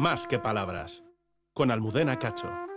más que palabras. Con Almudena Cacho.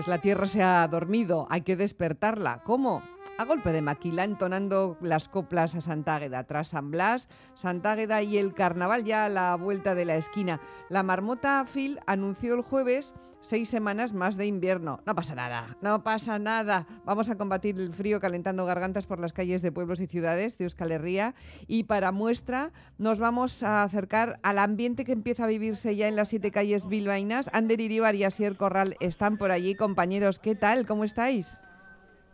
Pues la tierra se ha dormido, hay que despertarla. ¿Cómo? A golpe de maquila, entonando las coplas a Santágueda. Tras San Blas, Santágueda y el carnaval ya a la vuelta de la esquina. La marmota Phil anunció el jueves seis semanas más de invierno. No pasa nada, no pasa nada. Vamos a combatir el frío calentando gargantas por las calles de pueblos y ciudades de Euskal Herria. Y para muestra nos vamos a acercar al ambiente que empieza a vivirse ya en las siete calles bilbaínas. Ander Iribar y Asier Corral están por allí. Compañeros, ¿qué tal? ¿Cómo estáis?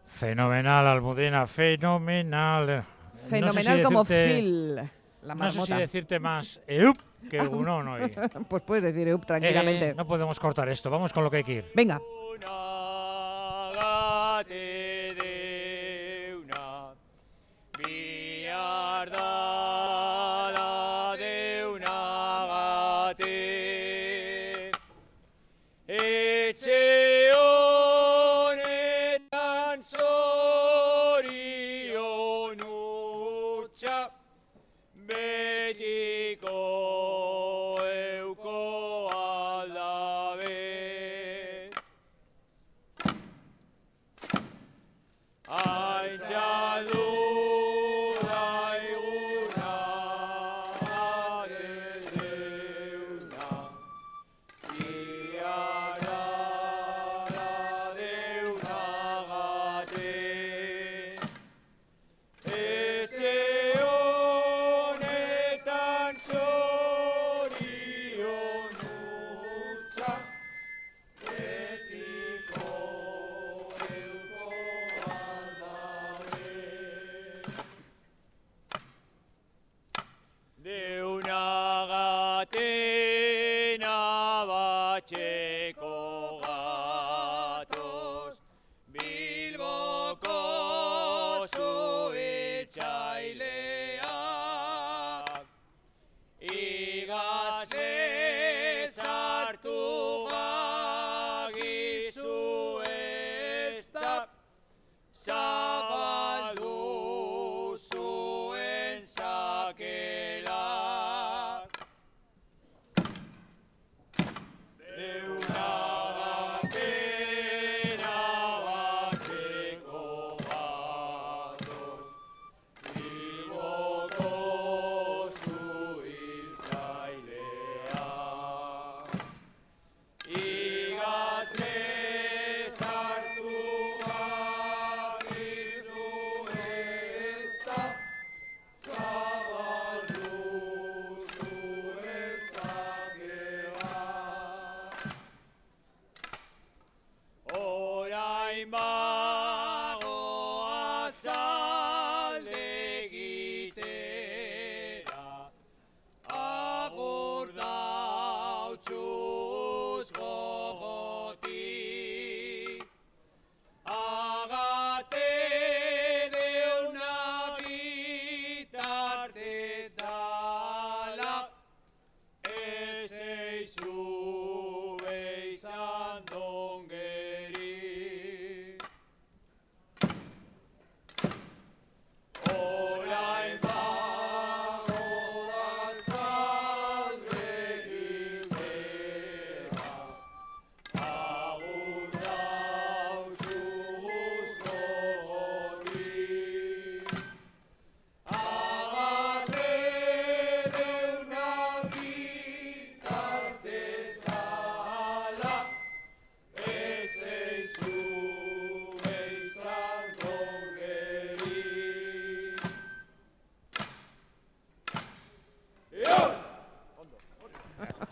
Fenomenal, Almudena, fenomenal. Fenomenal como Phil. La no sé si decirte más eup que unón hoy. Pues puedes decir tranquilamente. Eh, no podemos cortar esto, vamos con lo que hay que ir. Venga.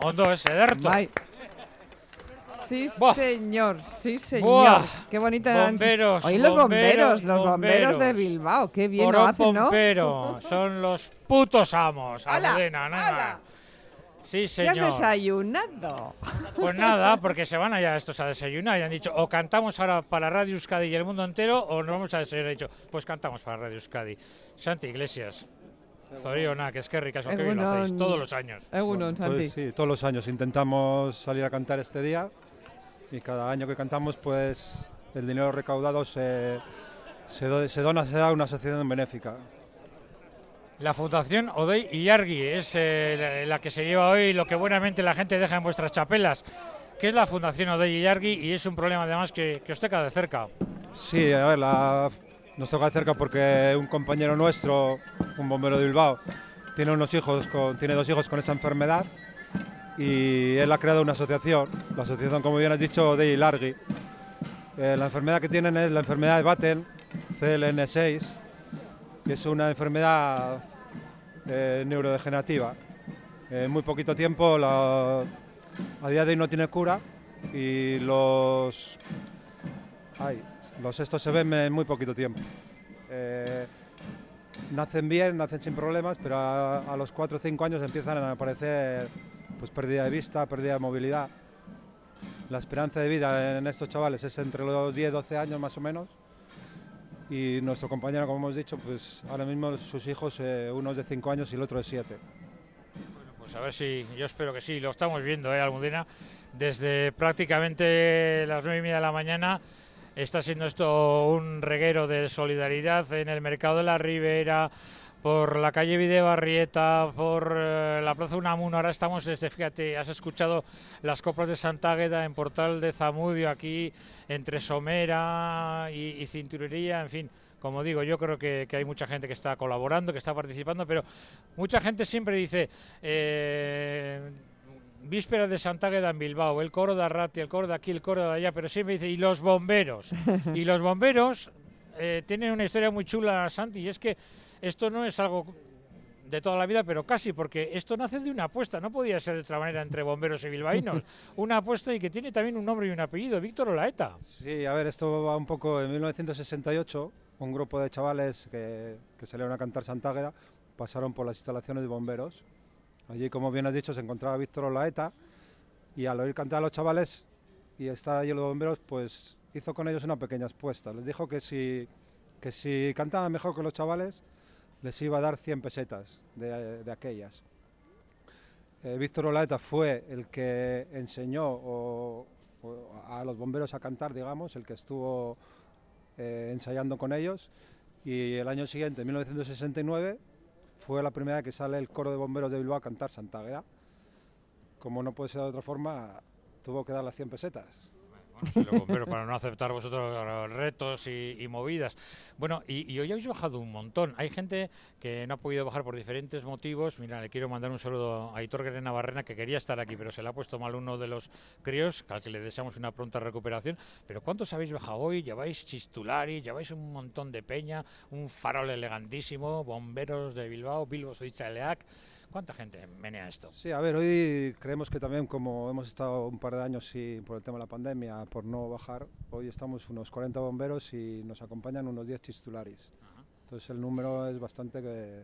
Ondo, es ederto. Bai. Sí, Buah. señor, sí, señor. Buah. Qué bonita Bomberos, Oye, los bomberos, bomberos, los bomberos de. Bilbao, qué bien lo hacen, ¿no? Pompero, son los putos amos, ¡Hala! Almudena, nada. Sí, ¿Qué has señor. desayunado? Pues nada, porque se van allá estos a desayunar y han dicho o cantamos ahora para Radio Euskadi y el mundo entero o nos vamos a desayunar. He dicho, pues cantamos para Radio Euskadi. Santi Iglesias, Zoriona, que es que lo hacéis todos los años. Egunon, Bueno, sí, todos los años intentamos salir a cantar este día y cada año que cantamos, pues el dinero recaudado se, se, do- se dona se da a una asociación benéfica. La Fundación Odey Yargi es eh, la, la que se lleva hoy lo que buenamente la gente deja en vuestras chapelas, que es la Fundación Odey Yargi y es un problema además que, que os toca de cerca. Sí, a ver, la- nos toca cerca porque un compañero nuestro, un bombero de Bilbao, tiene unos hijos, tiene dos hijos con esa enfermedad y él ha creado una asociación, la asociación, como bien has dicho, de Ilargi. Eh, la enfermedad que tienen es la enfermedad de Batten, CLN6, que es una enfermedad eh, neurodegenerativa. En muy poquito tiempo, a día de hoy no tiene cura y los Ay, los estos se ven en muy poquito tiempo. Eh, nacen bien, nacen sin problemas, pero a, los 4 o 5 años empiezan a aparecer pues, pérdida de vista, pérdida de movilidad. La esperanza de vida en estos chavales es entre los 10 12 años más o menos. Y nuestro compañero, como hemos dicho, pues ahora mismo sus hijos, eh, uno es de 5 años y el otro de 7. Pues a ver si, yo espero que sí, lo estamos viendo, ¿eh, Almudena? Desde prácticamente las nueve y media de la mañana está siendo esto un reguero de solidaridad en el mercado de la Ribera, por la calle Videbarrieta, por eh, la Plaza Unamuno. Ahora estamos desde, fíjate, has escuchado las coplas de Santa Águeda en Portal de Zamudio, aquí entre Somera y, y Cinturería, en fin. Como digo, yo creo que, que hay mucha gente que está colaborando, que está participando, pero mucha gente siempre dice, eh, víspera de Santa Águeda en Bilbao, el coro de Arrati, el coro de aquí, el coro de allá, pero siempre dice, y los bomberos. y los bomberos eh, tienen una historia muy chula, Santi, y es que esto no es algo de toda la vida, pero casi, porque esto nace de una apuesta, no podía ser de otra manera entre bomberos y bilbaínos. una apuesta y que tiene también un nombre y un apellido, Víctor Olaeta. Sí, a ver, esto va un poco en 1968. Un grupo de chavales que, que salieron a cantar Santa Águeda pasaron por las instalaciones de bomberos. Allí, como bien has dicho, se encontraba Víctor Olaeta y al oír cantar a los chavales y estar allí los bomberos, pues hizo con ellos una pequeña apuesta. Les dijo que si, que si cantaban mejor que los chavales, les iba a dar 100 pesetas de, de aquellas. Eh, Víctor Olaeta fue el que enseñó a los bomberos a cantar, digamos, el que estuvo eh, ensayando con ellos. Y el año siguiente, en 1969, fue la primera vez que sale el coro de bomberos de Bilbao a cantar Santa Águeda. Como no puede ser de otra forma, tuvo que dar las 100 pesetas. Bueno, para no aceptar vosotros retos y, y movidas. Bueno, y, y hoy habéis bajado un montón. Hay gente que no ha podido bajar por diferentes motivos. Mira, le quiero mandar un saludo a Aitor Guerrera Barrena, que quería estar aquí, pero se le ha puesto mal uno de los críos, al que le deseamos una pronta recuperación. Pero ¿cuántos habéis bajado hoy? Lleváis chistulari, lleváis un montón de peña, un farol elegantísimo, bomberos de Bilbao, Bilbo Leac. ¿Cuánta gente menea esto? Sí, a ver, hoy creemos que también como hemos estado un par de años sí, por el tema de la pandemia, por no bajar, hoy estamos unos 40 bomberos y nos acompañan unos 10 chistularis. Entonces el número es bastante que...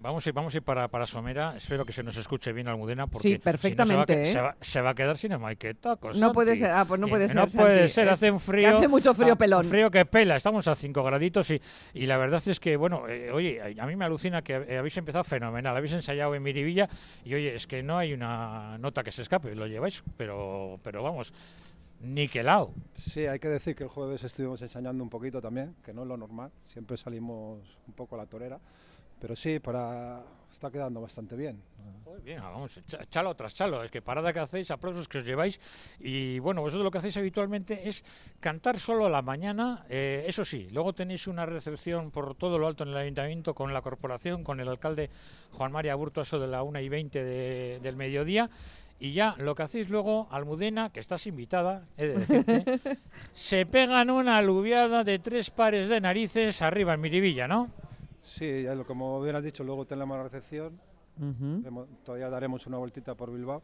Vamos a ir, vamos a ir para, para Somera. Espero que se nos escuche bien Almudena. Porque Sí, si no se va ¿eh? se, va, se va a quedar sin el maqueta. No puede ser, ah, pues no puede ser, No puede ser, hace un que frío. hace mucho frío ah, pelón. Frío que pela. Estamos a 5 graditos y, y la verdad es que, bueno, eh, oye, a mí me alucina que habéis empezado fenomenal. Habéis ensayado en Miribilla y, oye, es que no hay una nota que se escape. Lo lleváis, pero, pero vamos, niquelado. Sí, hay que decir que el jueves estuvimos ensayando un poquito también, que no es lo normal, siempre salimos un poco a la torera, pero sí, para está quedando bastante bien. Joder, bien, vamos, cha- chalo tras chalo. Es que parada que hacéis, aplausos que os lleváis. Y bueno, vosotros lo que hacéis habitualmente es cantar solo a la mañana. eh, eso sí, luego tenéis una recepción por todo lo alto en el ayuntamiento con la corporación, con el alcalde Juan María Burto, eso de la 1 y 20 de- del mediodía. Y ya lo que hacéis luego, Almudena, que estás invitada, he de decirte, se pegan una aluviada de tres pares de narices arriba en Miribilla, ¿no? Sí, ya lo- como bien has dicho, luego tenemos la recepción, hemos- todavía daremos una vueltita por Bilbao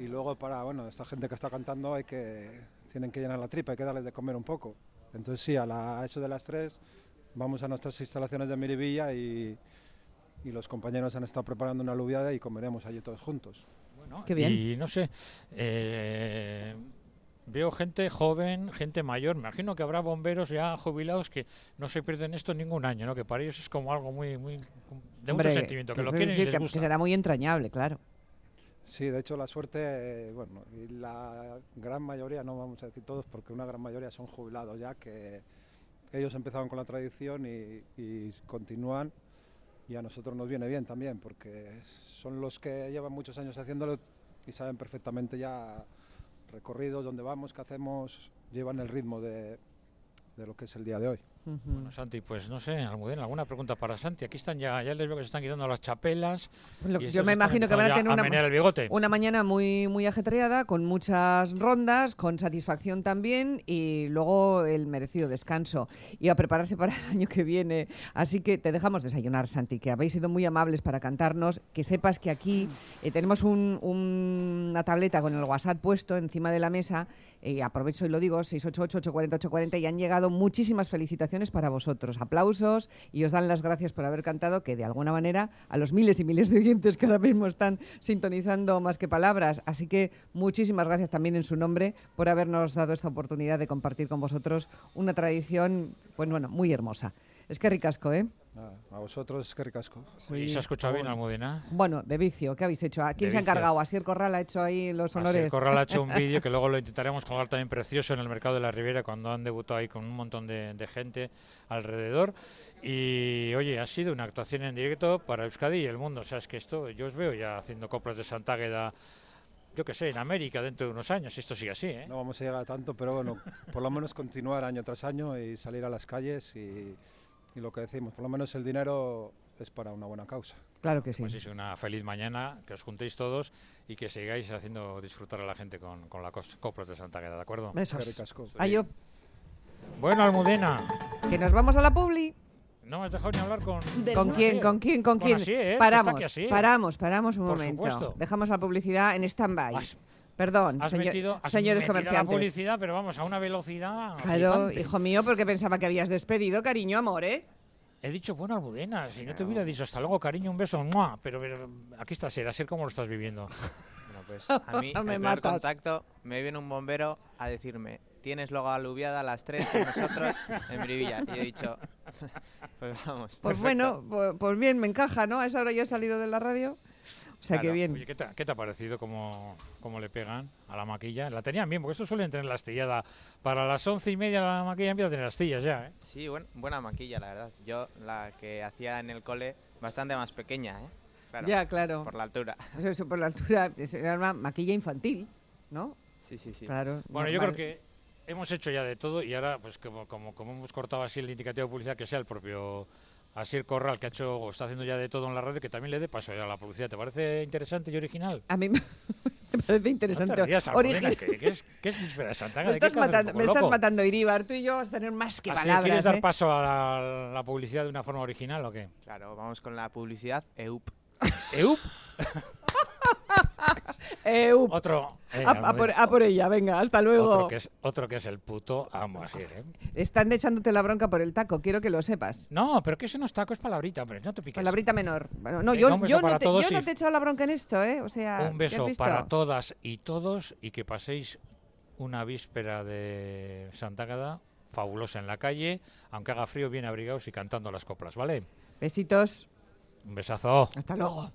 y luego para, bueno, esta gente que está cantando hay que, tienen que llenar la tripa, hay que darles de comer un poco. Entonces sí, a, la, a eso de las 3 vamos a nuestras instalaciones de Miribilla y, y los compañeros han estado preparando una alubiada y comeremos allí todos juntos. Bueno, Qué bien. Y no sé, eh, veo gente joven, gente mayor. Me imagino que habrá bomberos ya jubilados que no se pierden esto ningún año, ¿no? Que para ellos es como algo muy, muy de Hombre, mucho sentimiento, que lo quieren y les que gusta. será muy entrañable, claro. Sí, de hecho la suerte, eh, bueno, y la gran mayoría, no vamos a decir todos, porque una gran mayoría son jubilados ya, que ellos empezaron con la tradición y, y continúan y a nosotros nos viene bien también, porque son los que llevan muchos años haciéndolo y saben perfectamente ya recorridos, dónde vamos, qué hacemos, llevan el ritmo de, de lo que es el día de hoy. Bueno, Santi, pues no sé, Almudena, alguna pregunta para Santi. Aquí están ya, ya les veo que se están quitando las chapelas. Lo- y yo me imagino que van a tener una, el bigote. una mañana muy, muy ajetreada, con muchas rondas, con satisfacción también y luego el merecido descanso. Y a prepararse para el año que viene. Así que te dejamos desayunar, Santi, que habéis sido muy amables para cantarnos. Que sepas que aquí eh, tenemos un- un- una tableta con el WhatsApp puesto encima de la mesa. Y aprovecho y lo digo, 688-840-840 y han llegado muchísimas felicitaciones para vosotros. Aplausos y os dan las gracias por haber cantado, que de alguna manera a los miles y miles de oyentes que ahora mismo están sintonizando más que palabras. Así que muchísimas gracias también en su nombre por habernos dado esta oportunidad de compartir con vosotros una tradición, pues bueno, muy hermosa. Es que ricasco, ¿eh? Nada, a vosotros es que ricasco. ¿Y se ha escuchado bien, Almudena? Bueno, de vicio, ¿qué habéis hecho? ¿A quién De se ha encargado? Asier Corral ha hecho ahí los Así honores. el Corral ha hecho un vídeo que luego lo intentaremos colgar también precioso en el mercado de la Riviera cuando han debutado ahí con un montón de, de gente alrededor. Y oye, ha sido una actuación en directo para Euskadi y el mundo. O sea, es que esto, yo os veo ya haciendo coplas de Santa Águeda, yo que sé, en América dentro de unos años. Esto sigue así, ¿eh? No vamos a llegar a tanto, pero bueno, por lo menos continuar año tras año y salir a las calles y, y lo que decimos, por lo menos el dinero es para una buena causa. Claro que sí. Pues es una feliz mañana, que os juntéis todos y que sigáis haciendo disfrutar a la gente con, con cos- coplas de Santa Águeda, ¿de acuerdo? Besos. Ayo, Bueno, Almudena, que nos vamos a la publi. no me has dejado ni hablar con... ¿Con quién? ¿Con quién? ¿Con Con quién? Asier, que paramos, paramos, paramos un Por momento. supuesto. Dejamos la publicidad en stand-by. Perdón, Has señor- metido, has señores metido la comerciantes. publicidad, pero vamos, a una velocidad Claro, flipante. hijo mío, porque pensaba que habías despedido, cariño, amor, ¿eh? He dicho, bueno, Almudena, si no te hubiera dicho hasta luego, cariño, un beso, ¡mua! Pero, pero aquí está Ser, así cómo lo estás viviendo. Bueno, pues a mí, Me matas. contacto, me viene un bombero a decirme, tienes luego aluviada a las 3 con nosotros en Brivilla. Y he dicho, pues vamos. Pues perfecto". bueno, pues, pues bien, me encaja, ¿no? A esa hora ya he salido de la radio. O sea, que Claro. bien. Oye, ¿qué te, qué te ha parecido cómo, cómo le pegan a la maquilla? La tenían bien, porque esto suelen tener la astillada. Para las once y media la maquilla empieza a tener astillas ya, ¿eh? Sí, buen- buena maquilla, la verdad. Yo la que hacía en el cole, bastante más pequeña, ¿eh? Claro, ya, claro. por la altura. Eso por la altura, es- era una maquilla infantil, ¿no? Sí, sí, sí. Claro. Bueno, yo creo que hemos hecho ya de todo y ahora, pues como, como, como hemos cortado así el indicativo de publicidad, que sea el propio Asier Corral, que ha hecho o está haciendo ya de todo en la radio, que también le dé paso a la publicidad. ¿Te parece interesante y original? A mí me parece No interesante. rías, que, que es, que es de Me estás matando, me estás loco. matando, Iríbar. Tú y yo vamos a tener más que Así, palabras. ¿Quieres dar ¿eh? paso a la, la publicidad de una forma original o qué? Claro, vamos con la publicidad EUP. ¿EUP? Eh. Otro. eh, a, a por, Almudena, a por ella, venga, hasta luego. Otro que, es, otro que es el puto amo así, ¿eh? Están echándote la bronca por el taco, quiero que lo sepas. No, pero que eso no es taco, es palabrita, hombre, no te piques. Palabrita menor. Bueno, no, Venga, yo, yo, no te, todos yo no y- te he echado la bronca en esto, ¿eh? O sea, Un ¿ya has beso para todas y todos y que paséis una víspera de Santa Águeda fabulosa en la calle, aunque haga frío, bien abrigados y cantando las coplas, ¿vale? Besitos. Un besazo. Hasta luego.